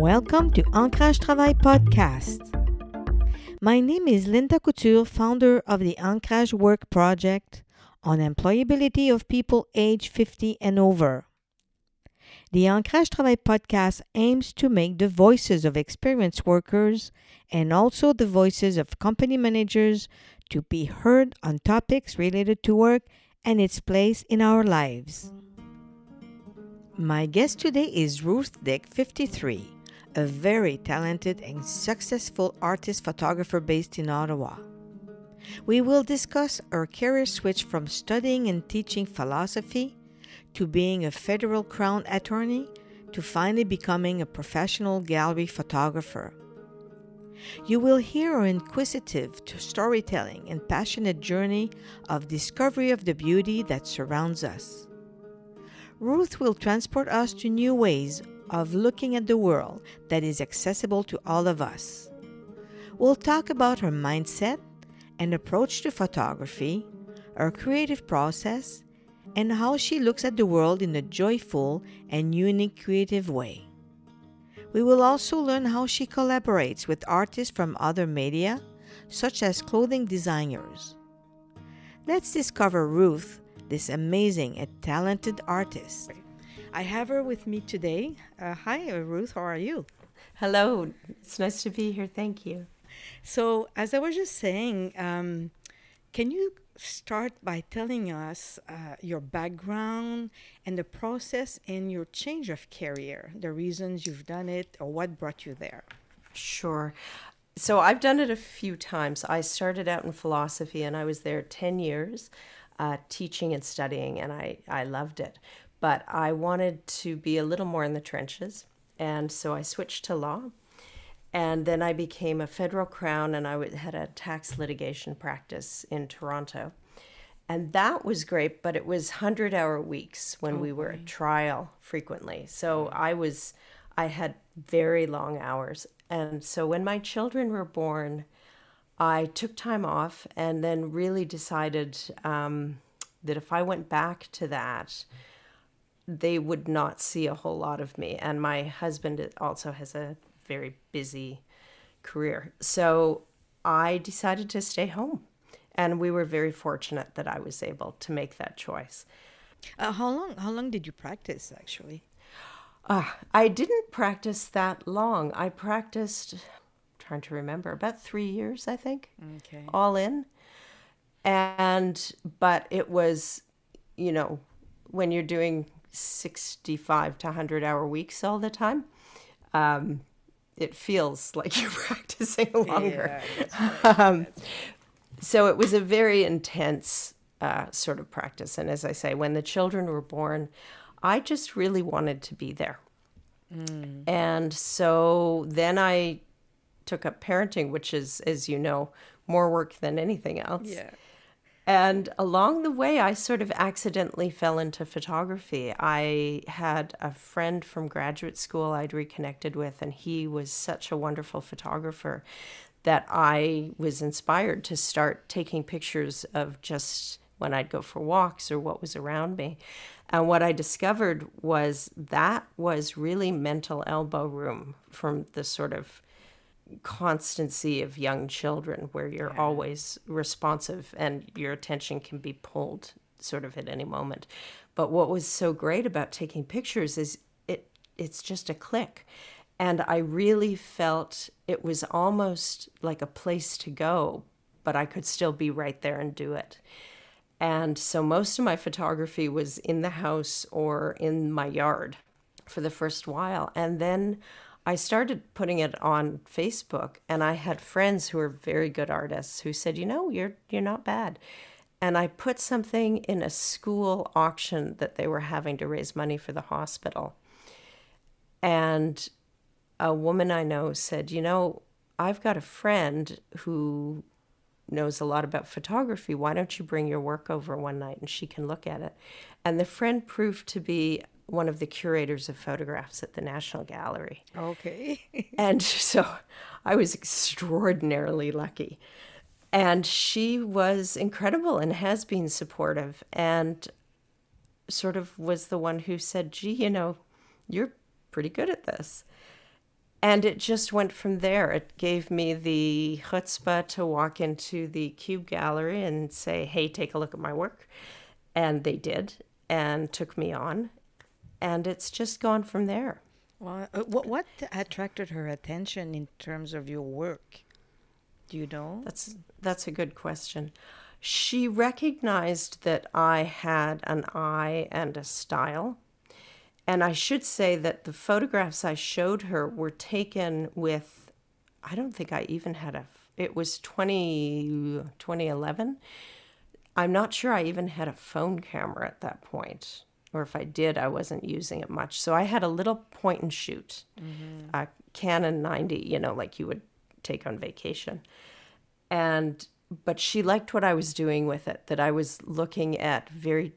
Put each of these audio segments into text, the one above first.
Welcome to Ancrage Travail podcast. My name is Linda Couture, founder of the Ancrage Work Project on employability of people age 50 and over. The Ancrage Travail podcast aims to make the voices of experienced workers and also the voices of company managers to be heard on topics related to work and its place in our lives. My guest today is Ruth Dick, 53, a very talented and successful artist photographer based in Ottawa. We will discuss her career switch from studying and teaching philosophy to being a federal crown attorney to finally becoming a professional gallery photographer. You will hear her inquisitive storytelling and passionate journey of discovery of the beauty that surrounds us. Ruth will transport us to new ways of looking at the world that is accessible to all of us. We'll talk about her mindset and approach to photography, her creative process, and how she looks at the world in a joyful and unique creative way. We will also learn how she collaborates with artists from other media, such as clothing designers. Let's discover Ruth, this amazing and talented artist. I have her with me today. Uh, hi, Ruth, how are you? Hello, it's nice to be here. Thank you. So, as I was just saying, um, can you start by telling us uh, your background and the process and your change of career, the reasons you've done it, or what brought you there? Sure. So I've done it a few times. I started out in philosophy and I was there 10 years uh, teaching and studying, and I, I loved it. But I wanted to be a little more in the trenches, and so I switched to law. And then I became a federal crown and I had a tax litigation practice in Toronto. And that was great, but it was 100 hour weeks when we were at trial frequently. So I was, I had very long hours. And so when my children were born, I took time off and then really decided um, that if I went back to that, they would not see a whole lot of me. And my husband also has a very busy career. So I decided to stay home. And we were very fortunate that I was able to make that choice. Uh, how long? How long did you practice actually? Uh, I didn't practice that long. I practiced, trying to remember, about three years, I think. Okay. All in. And, but it was, you know, when you're doing 65 to 100 hour weeks all the time, um, it feels like you're practicing longer. Yeah, right. um, so it was a very intense uh, sort of practice. And as I say, when the children were born, I just really wanted to be there. Mm. And so then I took up parenting, which is, as you know, more work than anything else. Yeah. And along the way, I sort of accidentally fell into photography. I had a friend from graduate school I'd reconnected with, and he was such a wonderful photographer that I was inspired to start taking pictures of just when I'd go for walks or what was around me. And what I discovered was that was really mental elbow room from the sort of constancy of young children where you're yeah. always responsive and your attention can be pulled sort of at any moment. But what was so great about taking pictures is it it's just a click. And I really felt it was almost like a place to go, but I could still be right there and do it. And so most of my photography was in the house or in my yard for the first while. And then I started putting it on Facebook and I had friends who were very good artists who said, "You know, you're you're not bad." And I put something in a school auction that they were having to raise money for the hospital. And a woman I know said, "You know, I've got a friend who knows a lot about photography. Why don't you bring your work over one night and she can look at it?" And the friend proved to be one of the curators of photographs at the National Gallery. Okay. and so I was extraordinarily lucky. And she was incredible and has been supportive and sort of was the one who said, gee, you know, you're pretty good at this. and it just went from there. It gave me the chutzpah to walk into the Cube Gallery and say, hey, take a look at my work. And they did and took me on. And it's just gone from there. Well, uh, what, what attracted her attention in terms of your work? Do you know? That's, that's a good question. She recognized that I had an eye and a style and I should say that the photographs I showed her were taken with, I don't think I even had a, it was 20, 2011. I'm not sure I even had a phone camera at that point, or if I did, I wasn't using it much. So I had a little point and shoot, mm-hmm. a Canon 90, you know, like you would take on vacation. And, but she liked what I was doing with it, that I was looking at very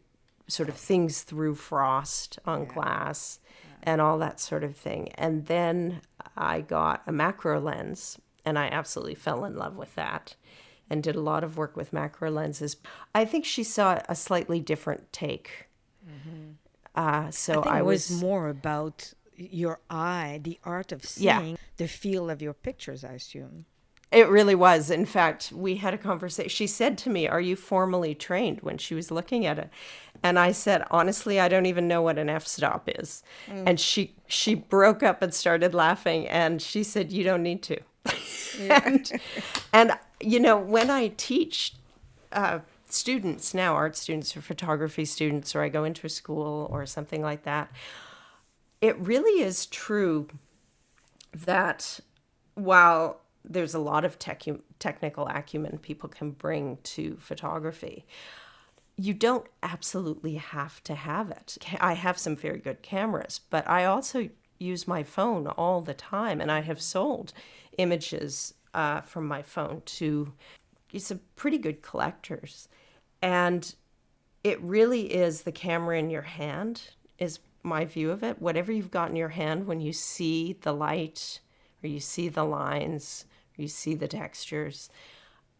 sort of things through frost on yeah. glass yeah. and all that sort of thing. And then I got a macro lens and I absolutely fell in love with that and did a lot of work with macro lenses. I think she saw a slightly different take. Mm-hmm. Uh, so I, I was, was, more about your eye, the art of seeing, yeah. the feel of your pictures, I assume. It really was. In fact, we had a conversation. She said to me, Are you formally trained when she was looking at it? And I said, Honestly, I don't even know what an f stop is. Mm. And she she broke up and started laughing and she said, You don't need to. and, and, you know, when I teach uh, students now, art students or photography students, or I go into a school or something like that, it really is true that while there's a lot of tech, technical acumen people can bring to photography. You don't absolutely have to have it. I have some very good cameras, but I also use my phone all the time, and I have sold images uh, from my phone to some pretty good collectors. And it really is the camera in your hand, is my view of it. Whatever you've got in your hand, when you see the light or you see the lines, or you see the textures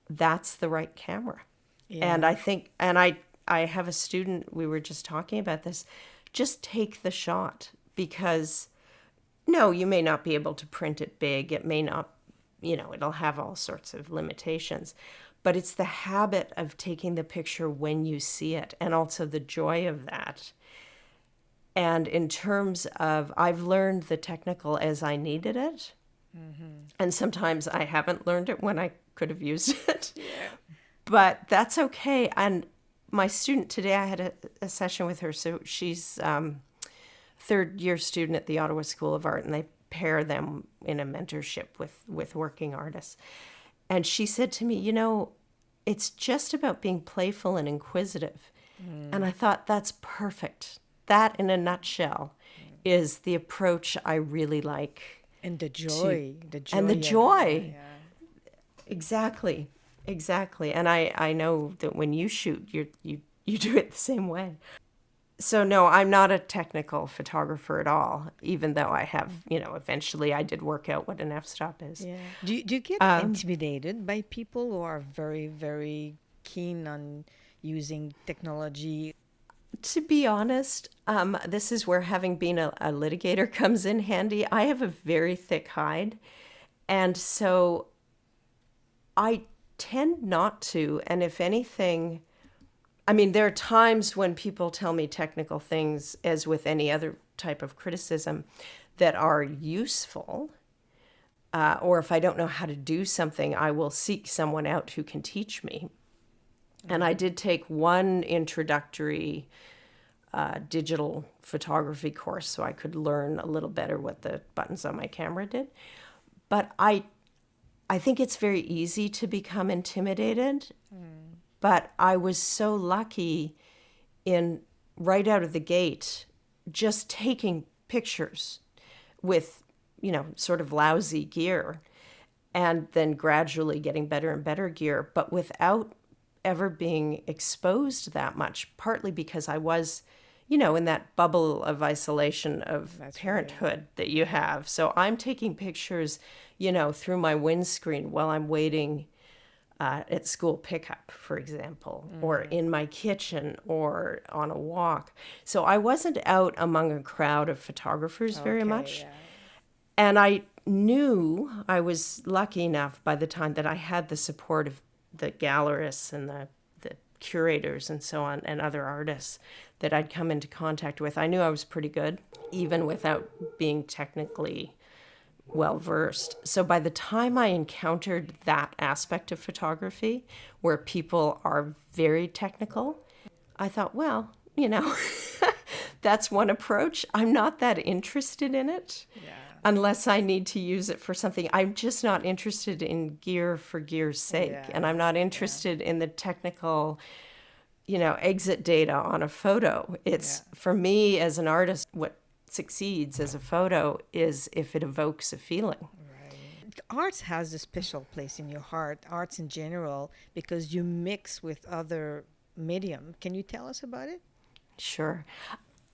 that's the right camera yeah. and i think and i i have a student we were just talking about this just take the shot because no you may not be able to print it big it may not you know it'll have all sorts of limitations but it's the habit of taking the picture when you see it and also the joy of that and in terms of i've learned the technical as i needed it Mm-hmm. And sometimes I haven't learned it when I could have used it. Yeah. But that's okay. And my student today, I had a, a session with her. So she's um, third year student at the Ottawa School of Art, and they pair them in a mentorship with with working artists. And she said to me, you know, it's just about being playful and inquisitive. Mm. And I thought that's perfect. That in a nutshell mm. is the approach I really like and the joy, to, the joy, and the joy. Yeah. Exactly, exactly. And I I know that when you shoot, you you you do it the same way. So no, I'm not a technical photographer at all. Even though I have, you know, eventually I did work out what an f-stop is. Yeah. Do you, do you get um, intimidated by people who are very very keen on using technology to be honest, um, this is where having been a, a litigator comes in handy. I have a very thick hide. And so I tend not to. And if anything, I mean, there are times when people tell me technical things, as with any other type of criticism, that are useful. Uh, or if I don't know how to do something, I will seek someone out who can teach me. And I did take one introductory uh, digital photography course so I could learn a little better what the buttons on my camera did. But I, I think it's very easy to become intimidated. Mm. But I was so lucky in right out of the gate just taking pictures with, you know, sort of lousy gear and then gradually getting better and better gear, but without ever being exposed that much, partly because I was, you know, in that bubble of isolation of That's parenthood right. that you have. So I'm taking pictures, you know, through my windscreen while I'm waiting uh, at school pickup, for example, mm. or in my kitchen or on a walk. So I wasn't out among a crowd of photographers very much. Yeah. and I knew I was lucky enough by the time that I had the support of the gallerists and the, the curators and so on and other artists that I'd come into contact with. I knew I was pretty good, even without being technically well versed. So by the time I encountered that aspect of photography where people are very technical, I thought, well, you know, that's one approach. I'm not that interested in it. Yeah. Unless I need to use it for something. I'm just not interested in gear for gear's sake. Yeah. And I'm not interested yeah. in the technical, you know, EXIF data on a photo. It's for me as an artist, what succeeds as a photo is if it evokes a feeling. Right. Arts has a special place in your heart, arts in general, because you mix with other medium. Can you tell us about it? Sure.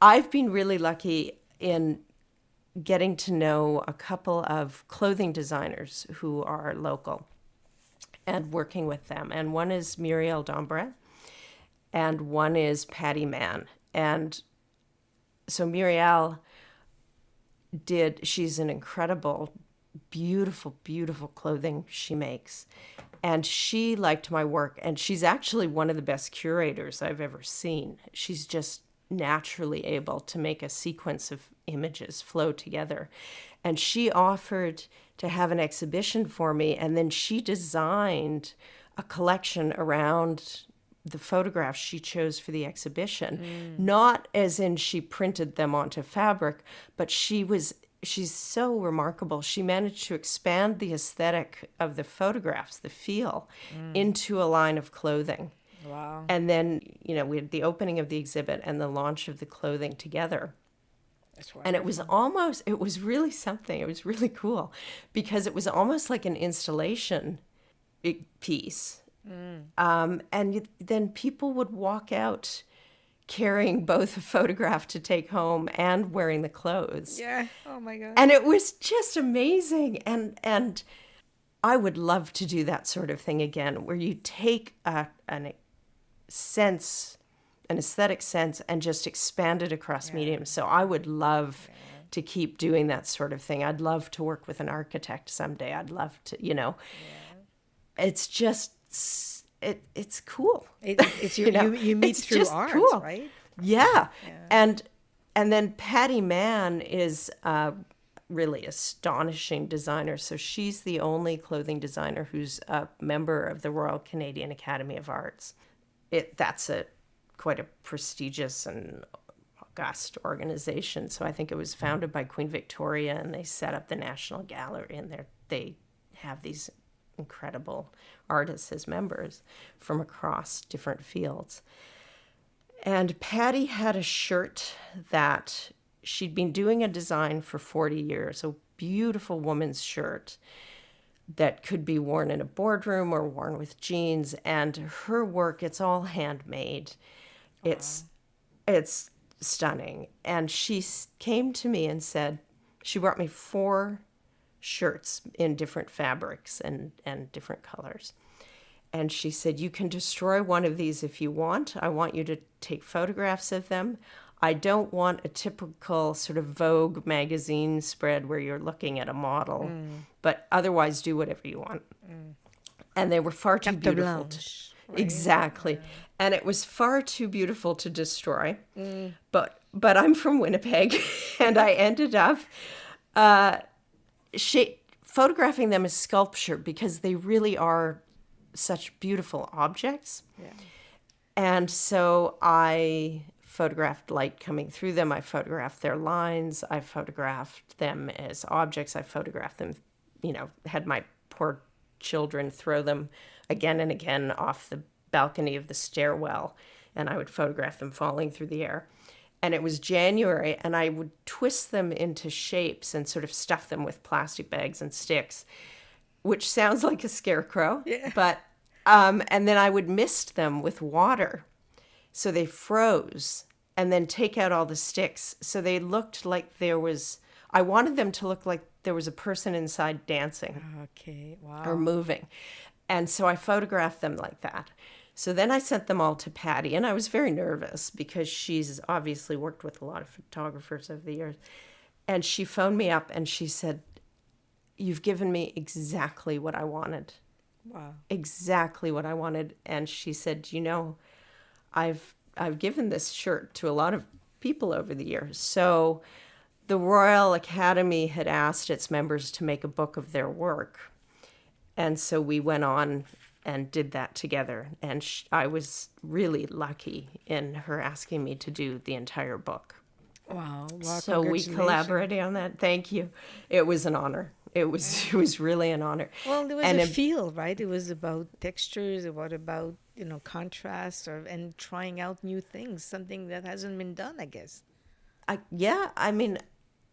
I've been really lucky in getting to know a couple of clothing designers who are local and working with them. And one is Muriel Dombret and one is Patty Mann. And so Muriel did she's an incredible beautiful beautiful clothing she makes. And she liked my work and she's actually one of the best curators I've ever seen. She's just naturally able to make a sequence of images flow together. And she offered to have an exhibition for me and then she designed a collection around the photographs she chose for the exhibition. Mm. not as in she printed them onto fabric but she was she's so remarkable. She managed to expand the aesthetic of the photographs the feel mm. into a line of clothing. Wow. And then you know we had the opening of the exhibit and the launch of the clothing together. And it was almost it was really something. It was really cool because it was almost like an installation piece Mm. Um, and then people would walk out carrying both a photograph to take home and wearing the clothes. Yeah. Oh my god. And it was just amazing and and I would love to do that sort of thing again where you take a an sense an aesthetic sense and just expand it across yeah. mediums. So I would love yeah. to keep doing that sort of thing. I'd love to work with an architect someday. I'd love to, you know. Yeah. It's just it it's cool. It, it's your, you, know, you, you meet through art, cool. right? Yeah. yeah. and and then Patty Mann is a really astonishing designer. So she's the only clothing designer who's a member of the Royal Canadian Academy of Arts. It that's a quite a prestigious and august organization. So I think it was founded by Queen Victoria, and they set up the National Gallery, and they they have these incredible artists as members from across different fields. And Patty had a shirt that she'd been doing a design for 40 years, a beautiful woman's shirt that could be worn in a boardroom or worn with jeans. And her work, it's all handmade. It's it's stunning. And she came to me and said, she brought me four shirts in different fabrics and, and different colors. And she said, You can destroy one of these if you want. I want you to take photographs of them. I don't want a typical sort of Vogue magazine spread where you're looking at a model, mm. but otherwise do whatever you want. Mm. And they were far too beautiful. To, right? Exactly. Yeah. And it was far too beautiful to destroy. Mm. But but I'm from Winnipeg, and I ended up uh, she, photographing them as sculpture because they really are such beautiful objects. Yeah. And so I photographed light coming through them. I photographed their lines. I photographed them as objects. I photographed them, you know, had my poor children throw them again and again off the balcony of the stairwell. And I would photograph them falling through the air and it was January, and I would twist them into shapes and sort of stuff them with plastic bags and sticks, which sounds like a scarecrow. Yeah. But um, and then I would mist them with water, so they froze, and then take out all the sticks, so they looked like there was. I wanted them to look like there was a person inside dancing. Okay. Wow. Or moving, and so I photographed them like that. So then I sent them all to Patty, and I was very nervous because she's obviously worked with a lot of photographers over the years. And she phoned me up and she said, you've given me exactly what I wanted. Wow. Exactly what I wanted. And she said, you know, I've I've given this shirt to a lot of people over the years. So the Royal Academy had asked its members to make a book of their work. And so we went on and did that together. And sh- I was really lucky in her asking me to do the entire book. Wow. so we collaborated on that. Thank you. It was an honor. It was it was really an honor. Well, there was and a it, feel, right? It was about textures, what about you know contrast, or and trying out new things, something that hasn't been done, I guess. I yeah, I mean,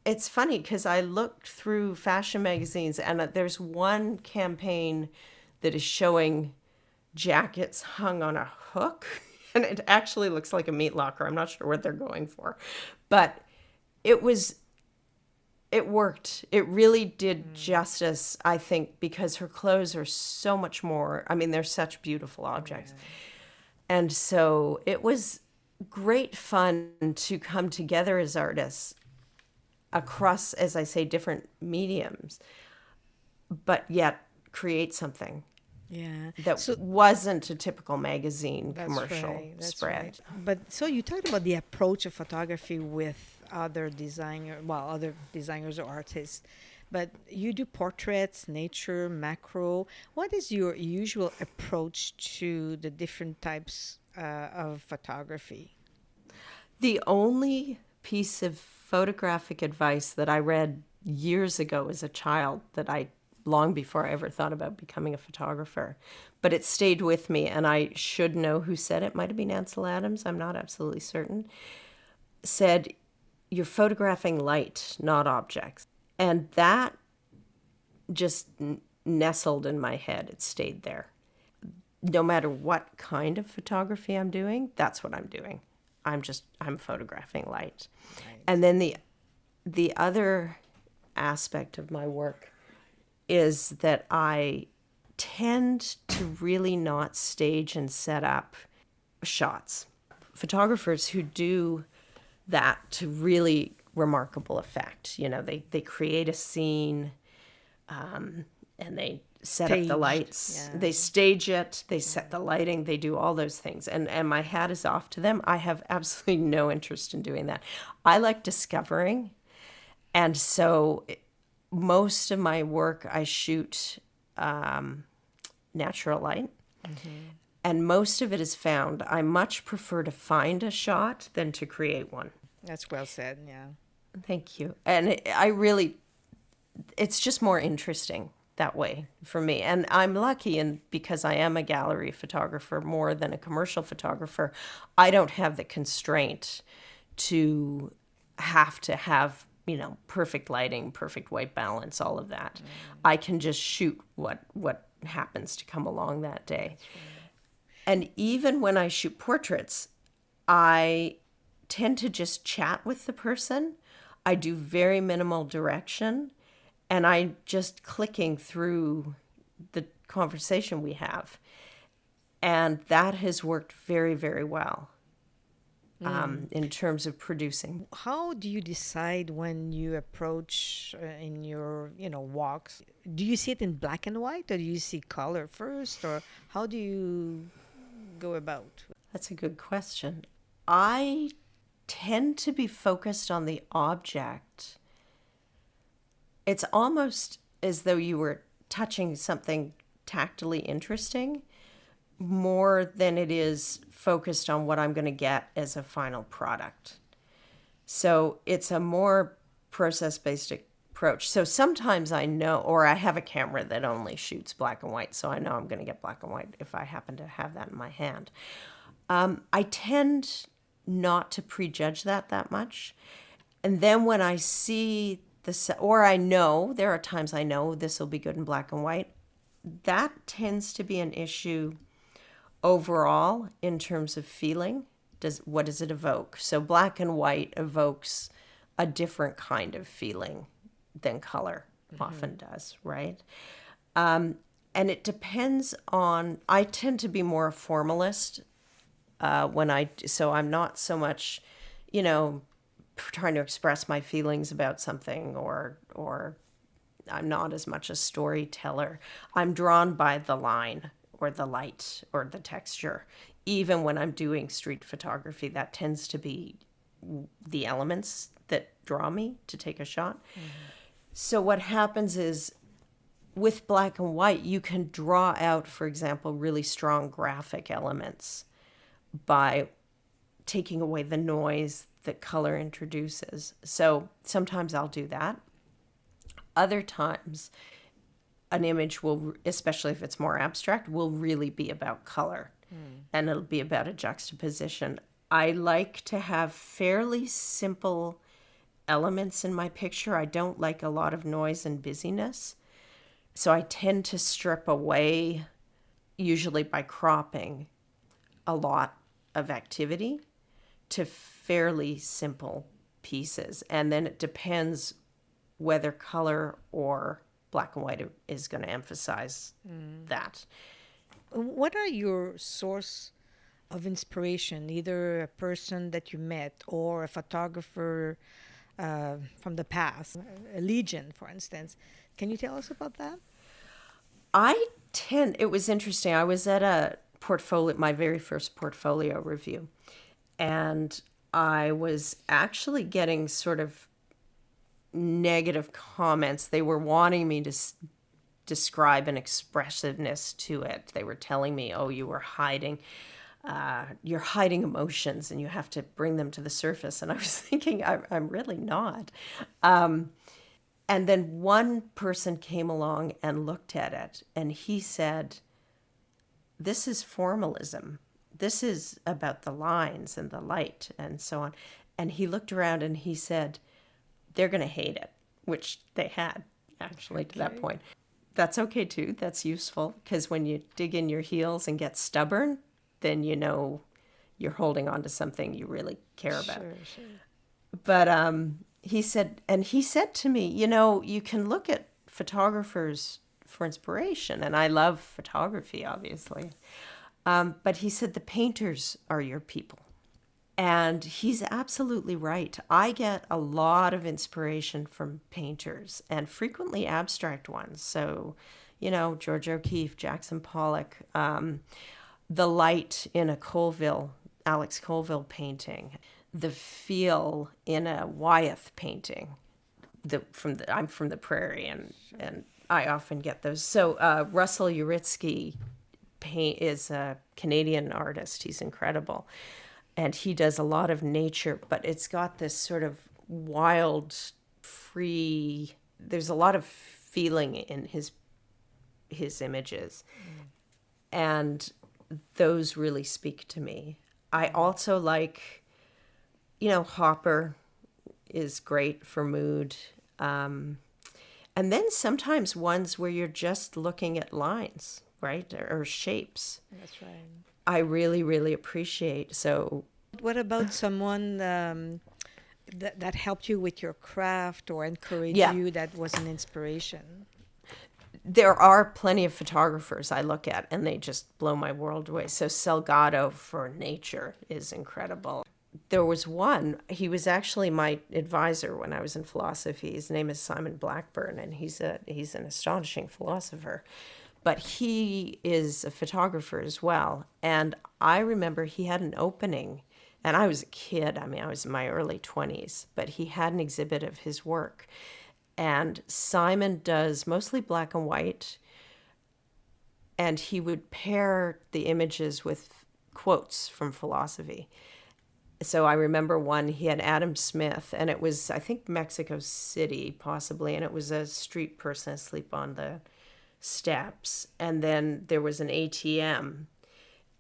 it's funny because I looked through fashion magazines, and uh, there's one campaign that is showing jackets hung on a hook, and it actually looks like a meat locker. I'm not sure what they're going for, but it was it worked. It really did mm. justice, I think, because her clothes are so much more. I mean, they're such beautiful objects. Yeah. And so it was great fun to come together as artists across, as I say, different mediums, but yet create something. Yeah. That so, wasn't a typical magazine commercial right, spread. Right. But so you talked about the approach of photography with other designer, well, other designers or artists. But you do portraits, nature, macro. What is your usual approach to the different types uh, of photography? The only piece of photographic advice that I read years ago as a child that I long before I ever thought about becoming a photographer. But it stayed with me, and I should know who said it. Might have been Ansel Adams, I'm not absolutely certain. Said, you're photographing light, not objects. And that just n- nestled in my head. It stayed there. No matter what kind of photography I'm doing, that's what I'm doing. I'm just I'm photographing light. Right. And then the the other aspect of my work is that I tend to really not stage and set up shots. Photographers who do that to really remarkable effect. You know, they they create a scene, um, and they set Staged. up the lights. Yeah. They stage it. They set the lighting. They do all those things. And and my hat is off to them. I have absolutely no interest in doing that. I like discovering, and so most of my work I shoot um, natural light. Mm-hmm and most of it is found. I much prefer to find a shot than to create one. That's well said, yeah. Thank you. And I really, it's just more interesting that way for me. And I'm lucky, and because I am a gallery photographer more than a commercial photographer, I don't have the constraint to have to have you know perfect lighting perfect white balance all of that mm. i can just shoot what what happens to come along that day and even when I shoot portraits, I tend to just chat with the person. I do very minimal direction and I'm just clicking through the conversation we have. And that has worked very, very well mm. um, in terms of producing. How do you decide when you approach uh, in your, you know, walks? Do you see it in black and white or do you see color first or how do you go about? That's a good question. I tend to be focused on the object. It's almost as though you were touching something tactily interesting more than it is focused on what I'm going to get as a final product. So it's a more process based approach. So sometimes I know, or I have a camera that only shoots black and white, so I know I'm going to get black and white if I happen to have that in my hand. Um, I tend not to prejudge that that much. And then when I see the, or I know, there are times I know this will be good in black and white, that tends to be an issue overall in terms of feeling. Does what does it evoke? So black and white evokes a different kind of feeling than color mm-hmm. often does, right? Um, and it depends on, I tend to be more a formalist uh, when I, so I'm not so much, you know, trying to express my feelings about something or, or, I'm not as much a storyteller. I'm drawn by the line or the light or the texture. Even when I'm doing street photography, that tends to be the elements that draw me to take a shot. Mm-hmm. So what happens is with black and white, you can draw out, for example, really strong graphic elements by taking away the noise that color introduces. So sometimes I'll do that. Other times, an image will, especially if it's more abstract, will really be about color mm. and it'll be about a juxtaposition. I like to have fairly simple elements in my picture. I don't like a lot of noise and busyness. So I tend to strip away, usually by cropping, a lot of activity to fairly simple pieces. And then it depends whether color or black and white is going to emphasize mm. that. What are your source of inspiration, either a person that you met or a photographer uh, from the past, a legion, for instance. Can you tell us about that? I tend, it was interesting. I was at a portfolio, my very first portfolio review, and I was actually getting sort of negative comments. They were wanting me to s- describe an expressiveness to it. They were telling me, oh, you were hiding uh, you're hiding emotions and you have to bring them to the surface. And I was thinking, I, I'm really not. Um, and then one person came along and looked at it and he said, This is formalism. This is about the lines and the light and so on. And he looked around and he said, They're going to hate it, which they had actually okay. to that point. That's okay too. That's useful because when you dig in your heels and get stubborn, then you know you're holding on to something you really care about. Sure, sure. But um, he said, and he said to me, you know, you can look at photographers for inspiration, and I love photography, obviously. Um, but he said the painters are your people. And he's absolutely right. I get a lot of inspiration from painters and frequently abstract ones. So, you know, George O'Keeffe, Jackson Pollock. Um, the light in a Colville, Alex Colville painting, the feel in a Wyeth painting. The from the I'm from the prairie and sure. and I often get those. So uh, Russell Yuristy paint is a Canadian artist. He's incredible, and he does a lot of nature, but it's got this sort of wild, free. There's a lot of feeling in his his images, mm. and those really speak to me. I also like, you know, Hopper is great for mood. Um, and then sometimes ones where you're just looking at lines, right? Or, or shapes. That's right. I really, really appreciate. So, what about someone um, that, that helped you with your craft or encouraged yeah. you that was an inspiration? there are plenty of photographers I look at and they just blow my world away. So Salgado for nature is incredible. There was one, he was actually my advisor when I was in philosophy. His name is Simon Blackburn and he's a he's an astonishing philosopher. But he is a photographer as well. And I remember he had an opening and I was a kid. I mean, I was in my early 20s, but he had an exhibit of his work and Simon does mostly black and white. And he would pair the images with quotes from philosophy. So I remember one, he had Adam Smith, and it was, I think, Mexico City, possibly, and it was a street person asleep on the steps. And then there was an ATM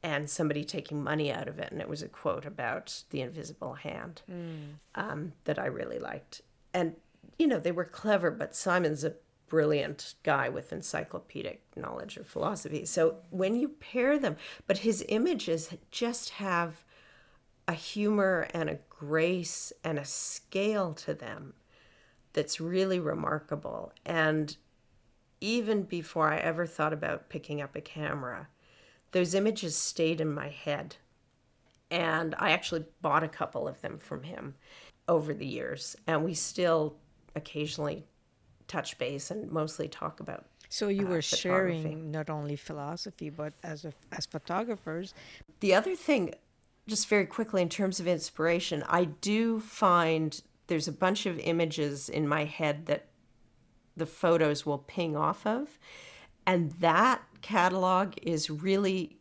and somebody taking money out of it, and it was a quote about the invisible hand mm. um, that I really liked. And you know, they were clever, but Simon's a brilliant guy with encyclopedic knowledge of philosophy. So when you pair them, but his images just have a humor and a grace and a scale to them that's really remarkable. And even before I ever thought about picking up a camera, those images stayed in my head. And I actually bought a couple of them from him over the years. And we still occasionally touch base and mostly talk about. So you uh, were sharing not only philosophy but as a, as photographers. The other thing, just very quickly in terms of inspiration, I do find there's a bunch of images in my head that the photos will ping off of, and that catalog is really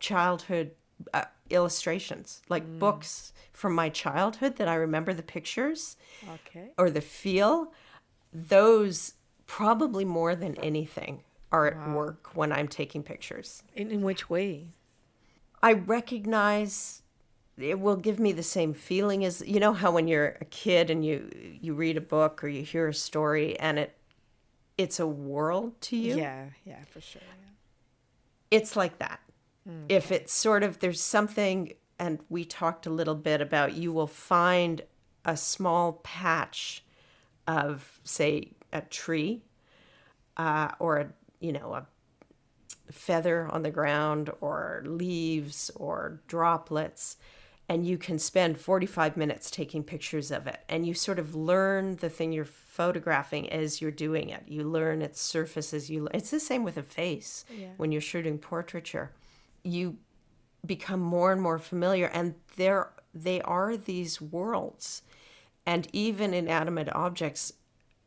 childhood uh, illustrations, like mm. books from my childhood that I remember the pictures okay. or the feel. Those probably more than anything are at wow. work when I'm taking pictures. In, in which way? I recognize it will give me the same feeling as you know how when you're a kid and you you read a book or you hear a story and it it's a world to you. Yeah, yeah, for sure. Yeah. It's like that. Mm. If it's sort of there's something and we talked a little bit about you will find a small patch of say a tree uh, or a you know a feather on the ground or leaves or droplets and you can spend 45 minutes taking pictures of it. And you sort of learn the thing you're photographing as you're doing it. You learn its surfaces. You it's the same with a face yeah. when you're shooting portraiture. You become more and more familiar and there they are these worlds. And even inanimate objects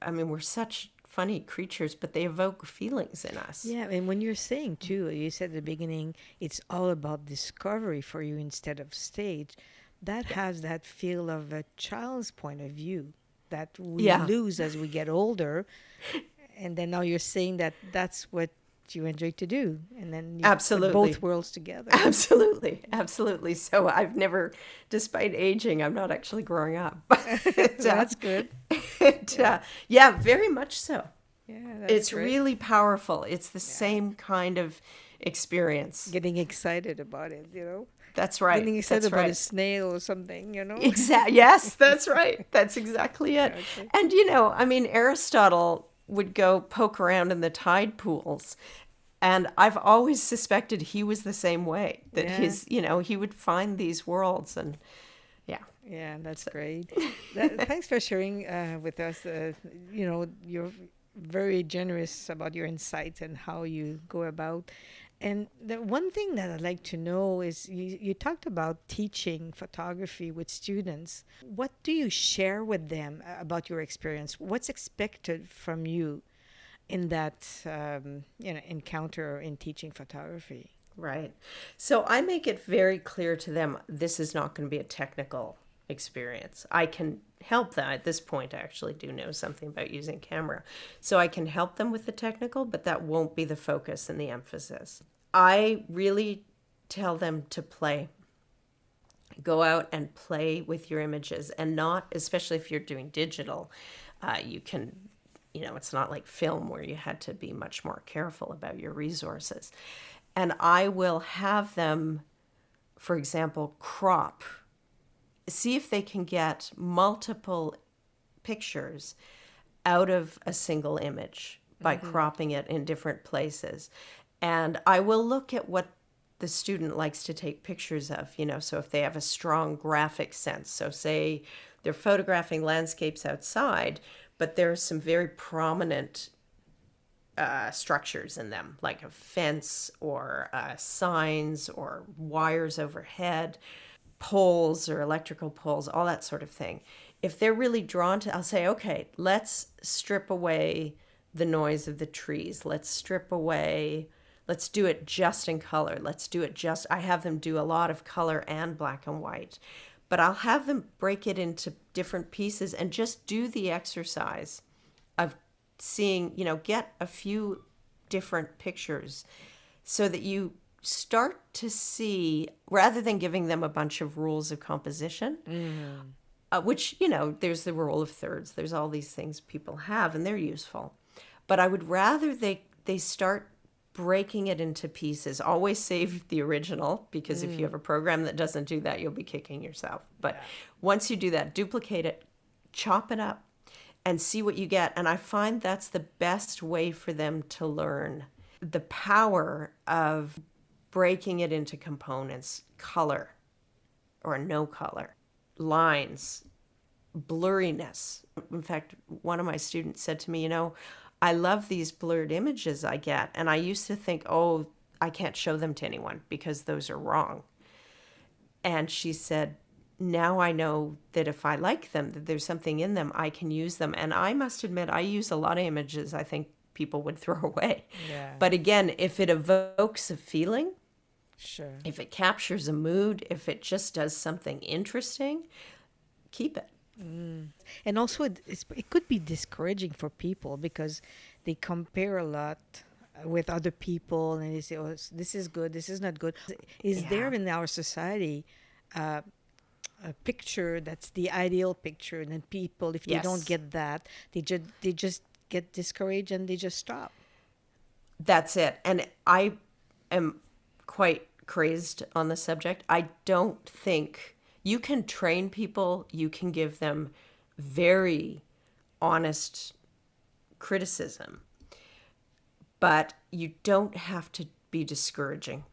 i mean we're such funny creatures, but they evoke feelings in us. Yeah, and when you're saying too, you said at the beginning, it's all about discovery for you instead of stage. That yeah. has that feel of a child's point of view that we yeah. lose as we get older. And then now you're saying that that's what you enjoy to do and then absolutely both worlds together absolutely absolutely so i've never despite aging i'm not actually growing up but that's good it, yeah. Uh, yeah. very much so. Yeah, it's great. really powerful. It's the yeah. same kind of experience. Getting excited about it, you know. That's right. Getting excited that's about right. a snail or something, you know. Exactly. Yes, that's right. That's exactly it. Okay. And you know, I mean, Aristotle would go poke around in the tide pools. And I've always suspected he was the same way. That yeah. his, you know, he would find these worlds and yeah. Yeah, that's great. that, thanks for sharing uh, with us. Uh, you know, you're very generous about your insights and how you go about. And the one thing that I'd like to know is you, you talked about teaching photography with students. What do you share with them about your experience? What's expected from you in that um, you know encounter in teaching photography? Right. So I make it very clear to them this is not going to be a technical experience. I can help them at this point. I actually do know something about using camera. So I can help them with the technical, but that won't be the focus and the emphasis. I really tell them to play. Go out and play with your images and not, especially if you're doing digital, uh, you can, you know, it's not like film where you had to be much more careful about your resources. And I will have them, for example, crop see if they can get multiple pictures out of a single image by mm-hmm. cropping it in different places. And I will look at what the student likes to take pictures of, you know, so if they have a strong graphic sense. So, say they're photographing landscapes outside, but there are some very prominent uh, structures in them, like a fence or uh, signs or wires overhead poles or electrical poles, all that sort of thing. If they're really drawn to, I'll say, okay, let's strip away the noise of the trees. Let's strip away, let's do it just in color. Let's do it just, I have them do a lot of color and black and white. But I'll have them break it into different pieces and just do the exercise of seeing, you know, get a few different pictures so that you start to see, rather than giving them a bunch of rules of composition, mm. uh, which, you know, there's the rule of thirds, there's all these things people have and they're useful. But I would rather they, they start breaking it into pieces. Always save the original because mm. if you have a program that doesn't do that, you'll be kicking yourself. But yeah. once you do that, duplicate it, chop it up, and see what you get. And I find that's the best way for them to learn the power of breaking it into components color or no color, lines, blurriness. In fact, one of my students said to me, You know, I love these blurred images I get. And I used to think, Oh, I can't show them to anyone because those are wrong. And she said, Now I know that if I like them, that there's something in them, I can use them. And I must admit, I use a lot of images I think people would throw away. Yeah. But again, if it evokes a feeling, Sure. If it captures a mood, if it just does something interesting, keep it. Mm. And also, it, it could be discouraging for people because they compare a lot with other people and they say, oh, this is good, this is not good. Is yeah. there in our society uh, a picture that's the ideal picture? And then people, if yes. they don't get that, they, just they just get discouraged and they just stop. That's it. And I am quite crazed on the subject. I don't think you can train people, you can give them very honest criticism, but you don't have to be discouraging.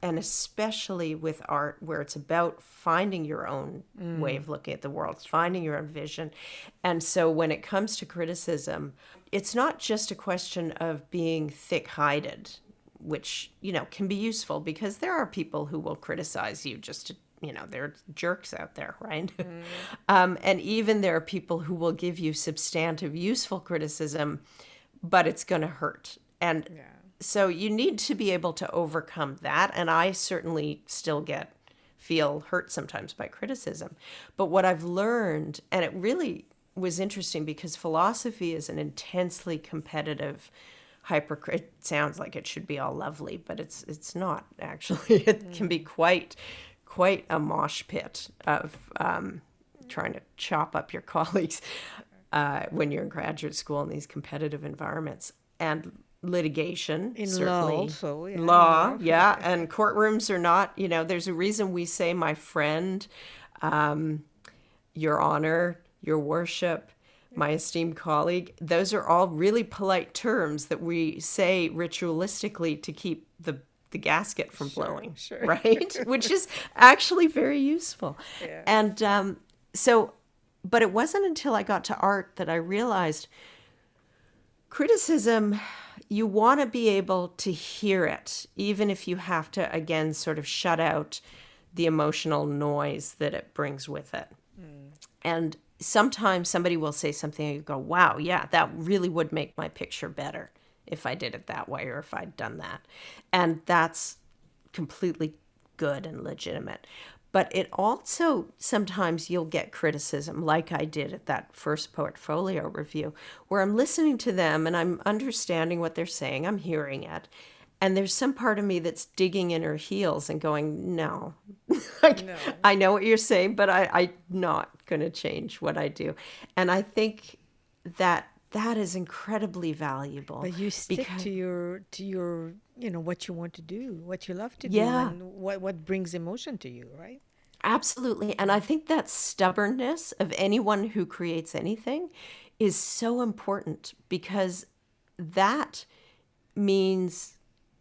And especially with art, where it's about finding your own mm. way of looking at the world, finding your own vision. And so when it comes to criticism, it's not just a question of being thick hided which you know can be useful because there are people who will criticize you just to you know there are jerks out there right mm. um, and even there are people who will give you substantive useful criticism but it's going to hurt and yeah. so you need to be able to overcome that and i certainly still get feel hurt sometimes by criticism but what i've learned and it really was interesting because philosophy is an intensely competitive hyper it sounds like it should be all lovely but it's it's not actually it can be quite quite a mosh pit of um, trying to chop up your colleagues uh, when you're in graduate school in these competitive environments and litigation in certainly. law also yeah. law yeah and courtrooms are not you know there's a reason we say my friend um, your honor your worship my esteemed colleague, those are all really polite terms that we say ritualistically to keep the the gasket from sure, blowing, sure. right? Which is actually very useful. Yeah. And um, so, but it wasn't until I got to art that I realized criticism, you want to be able to hear it, even if you have to, again, sort of shut out the emotional noise that it brings with it. Mm. And sometimes somebody will say something and you go, wow, yeah, that really would make my picture better if I did it that way or if I'd done that. And that's completely good and legitimate. But it also sometimes you'll get criticism, like I did at that first portfolio review, where I'm listening to them and I'm understanding what they're saying, I'm hearing it. And there's some part of me that's digging in her heels and going, no, like, no. I know what you're saying, but I, I'm not going to change what I do. And I think that that is incredibly valuable. But you stick because, to your to your you know what you want to do, what you love to do, yeah. and what what brings emotion to you, right? Absolutely. And I think that stubbornness of anyone who creates anything is so important because that means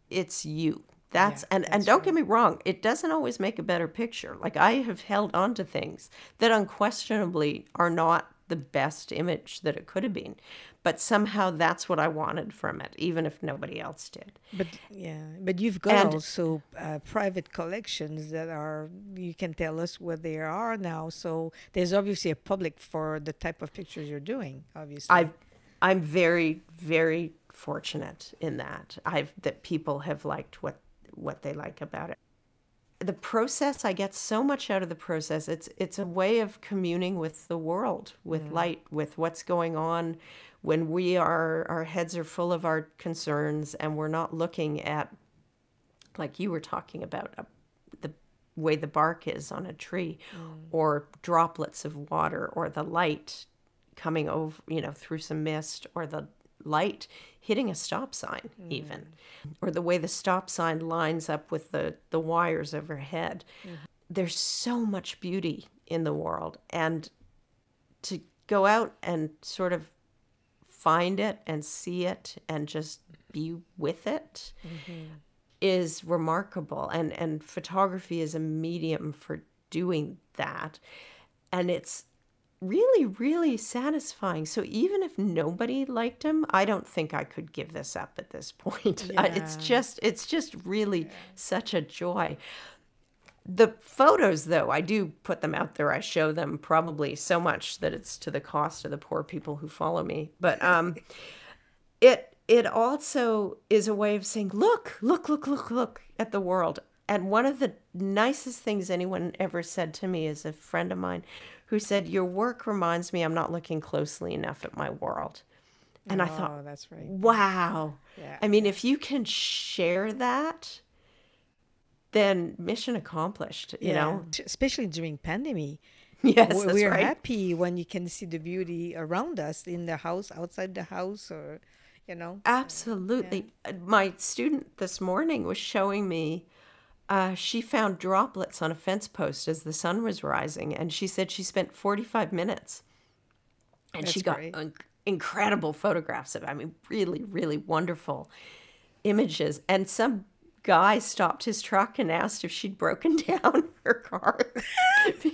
it's you. That's yeah, and that's and don't get me wrong, it doesn't always make a better picture. Like I have held on to things that unquestionably are not the best image that it could have been. But somehow that's what I wanted from it, even if nobody else did. But yeah, but you've got and, also uh, private collections that are, you can tell us where they are now. So there's obviously a public for the type of pictures you're doing, obviously. i I'm very, very fortunate in that. I've, that people have liked what what they like about it. The process, I get so much out of the process. It's it's a way of communing with the world, with mm. light, with what's going on when we are our heads are full of our concerns and we're not looking at like you were talking about uh, the way the bark is on a tree mm. or droplets of water or the light coming over, you know, through some mist or the light hitting a stop sign mm. even or the way the stop sign lines up with the the wires overhead mm. there's so much beauty in the world and to go out and sort of find it and see it and just be with it mm-hmm. is remarkable and and photography is a medium for doing that and it's really, really satisfying. So even if nobody liked him, I don't think I could give this up at this point. Yeah. It's just, it's just really yeah. such a joy. The photos, though, I do put them out there. I show them probably so much that it's to the cost of the poor people who follow me. But um, it it also is a way of saying, look, look, look, look, look at the world. And one of the nicest things anyone ever said to me is a friend of mine who said, Your work reminds me I'm not looking closely enough at my world. And oh, I thought, oh, that's right. Wow. Yeah. I mean, if you can share that, then mission accomplished, you yeah. know? Especially during pandemic. Yes, we're right. happy when you can see the beauty around us in the house, outside the house, or you know. Absolutely. Yeah. Uh, my student this morning was showing me uh, she found droplets on a fence post as the sun was rising, and she said she spent 45 minutes. And That's she got un- incredible photographs of, I mean, really, really wonderful images. And some guy stopped his truck and asked if she'd broken down her car. but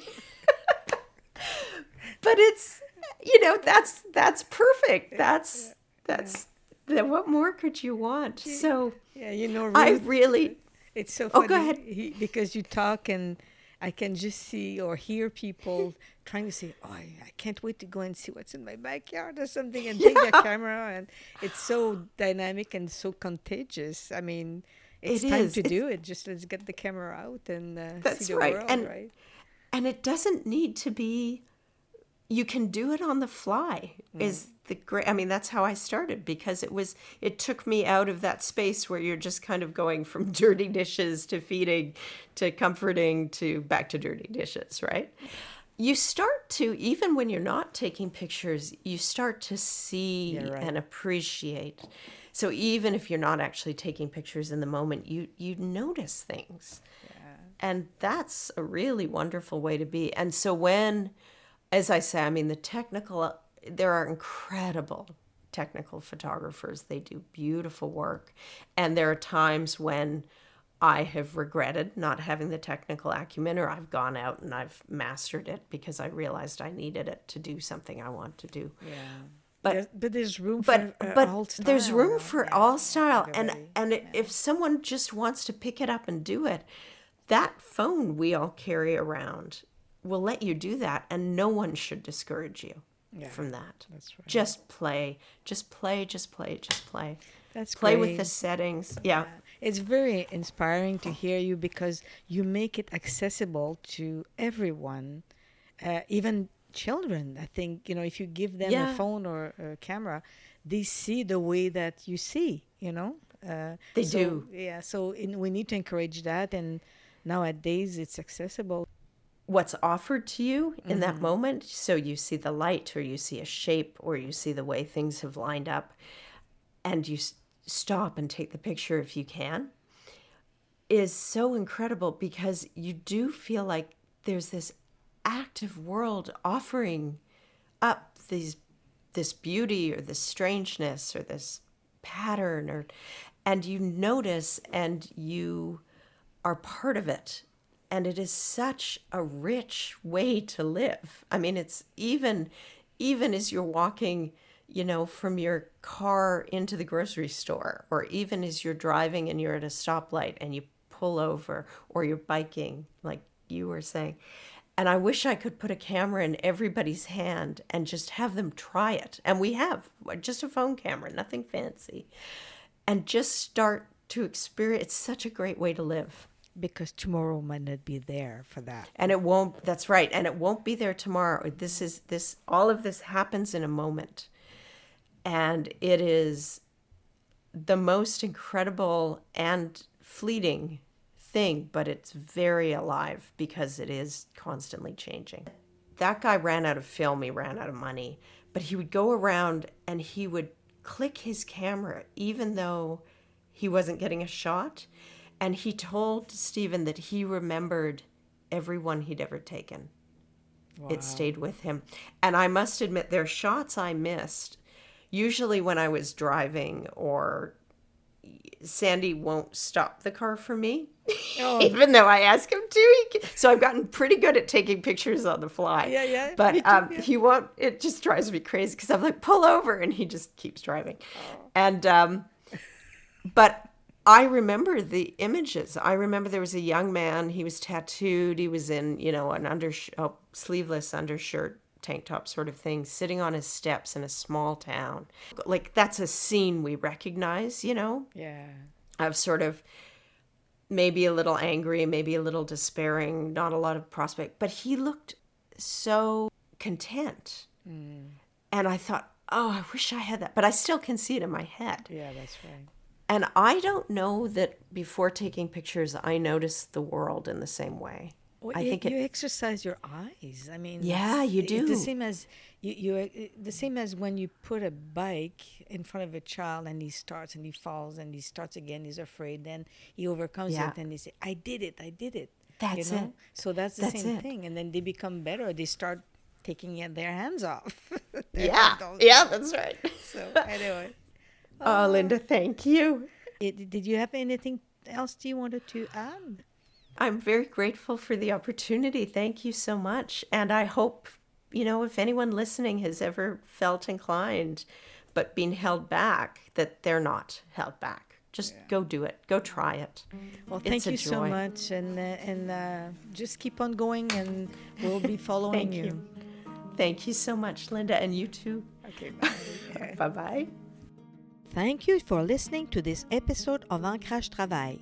it's, you know, that's that's perfect. That's that's that. What more could you want? So yeah, you know, Ruth, I really it's so funny. Oh, go ahead. He, because you talk and I can just see or hear people trying to say, "Oh, I, I, can't wait to go and see what's in my backyard or something," and yeah. take their camera, and it's so dynamic and so contagious. I mean, it's it time is. to it's, do it. Just let's get the camera out and uh, see the right. world, and, right? And it doesn't need to be you can do it on the fly mm. is the great i mean that's how i started because it was it took me out of that space where you're just kind of going from dirty dishes to feeding to comforting to back to dirty dishes right you start to even when you're not taking pictures you start to see yeah, right. and appreciate so even if you're not actually taking pictures in the moment you you notice things yeah. and that's a really wonderful way to be and so when as I say, I mean, the technical, there are incredible technical photographers. They do beautiful work. And there are times when I have regretted not having the technical acumen, or I've gone out and I've mastered it because I realized I needed it to do something I want to do. Yeah. But, there's, but there's room but, for uh, but all style. There's room for yeah. all style. And, and yeah. if someone just wants to pick it up and do it, that phone we all carry around will let you do that and no one should discourage you yeah, from that that's right just play just play just play just play that's play great. with the settings yeah. yeah. it's very inspiring to hear you because you make it accessible to everyone uh, even children i think you know if you give them yeah. a phone or a camera they see the way that you see you know uh, they so, do yeah so in, we need to encourage that and nowadays it's accessible what's offered to you in mm-hmm. that moment. So you see the light, or you see a shape, or you see the way things have lined up, and you s- stop and take the picture if you can, is so incredible because you do feel like there's this active world offering up these this beauty or this strangeness or this pattern or and you notice and you are part of it and it is such a rich way to live. I mean it's even even as you're walking you know from your car into the grocery store or even as you're driving and you're at a stoplight and you pull over or you're biking like you were saying. And i wish i could put a camera in everybody's hand and just have them try it. And we have uh, just a phone camera nothing fancy. And just start to experience it's such a great way to live because tomorrow might not be there for that. And it won't that's right. And it won't be there tomorrow. This is this all of this happens in a moment. And it is the most incredible and fleeting thing, but it's very alive because it is constantly changing. That guy ran out of film, he ran out of money, but he would go around and he would click his camera even though he wasn't getting a shot and he told Stephen that he remembered everyone he'd ever taken. Wow. It stayed with him. And I must admit, there are shots I missed. Usually, when I was driving, or Sandy won't stop the car for me. Oh. Even though I ask him to, he, so I've gotten pretty good at taking pictures on the fly. Yeah, yeah. But too, um, yeah. he won't. It just drives me crazy because I'm like, pull over, and he just keeps driving. Oh. And um, but I remember the images. I remember there was a young man. He was tattooed. He was in, you know, an under oh, sleeveless undershirt, tank top sort of thing, sitting on his steps in a small town. Like that's a scene we recognize, you know. Yeah. Of sort of maybe a little angry, maybe a little despairing, not a lot of prospect, but he looked so content. Mm. And I thought, oh, I wish I had that, but I still can see it in my head. Yeah, that's right. And I don't know that before taking pictures, I noticed the world in the same way. Well, I think you exercise your eyes. I mean, yeah, you do. the same as you, you uh, the same as when you put a bike in front of a child and he starts and he falls and he starts again. He's afraid. Then he overcomes yeah. it and he say, "I did it. I did it." That's you know? it. So that's the that's same it. thing. And then they become better. They start taking their hands off. yeah, yeah, that's right. So anyway. Oh, Linda, thank you. Did you have anything else you wanted to add? I'm very grateful for the opportunity. Thank you so much. And I hope, you know, if anyone listening has ever felt inclined but been held back, that they're not held back. Just yeah. go do it. Go try it. Well, thank you so much, and uh, and uh, just keep on going, and we'll be following thank you. you. Thank you so much, Linda, and you too. Okay. bye bye. Thank you for listening to this episode of Ancrage Travail.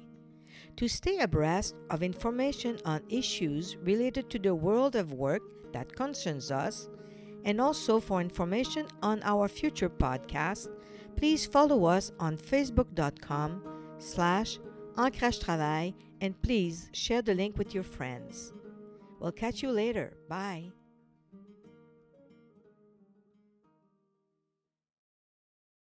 To stay abreast of information on issues related to the world of work that concerns us, and also for information on our future podcast, please follow us on facebook.com slash Ancrage Travail and please share the link with your friends. We'll catch you later. Bye.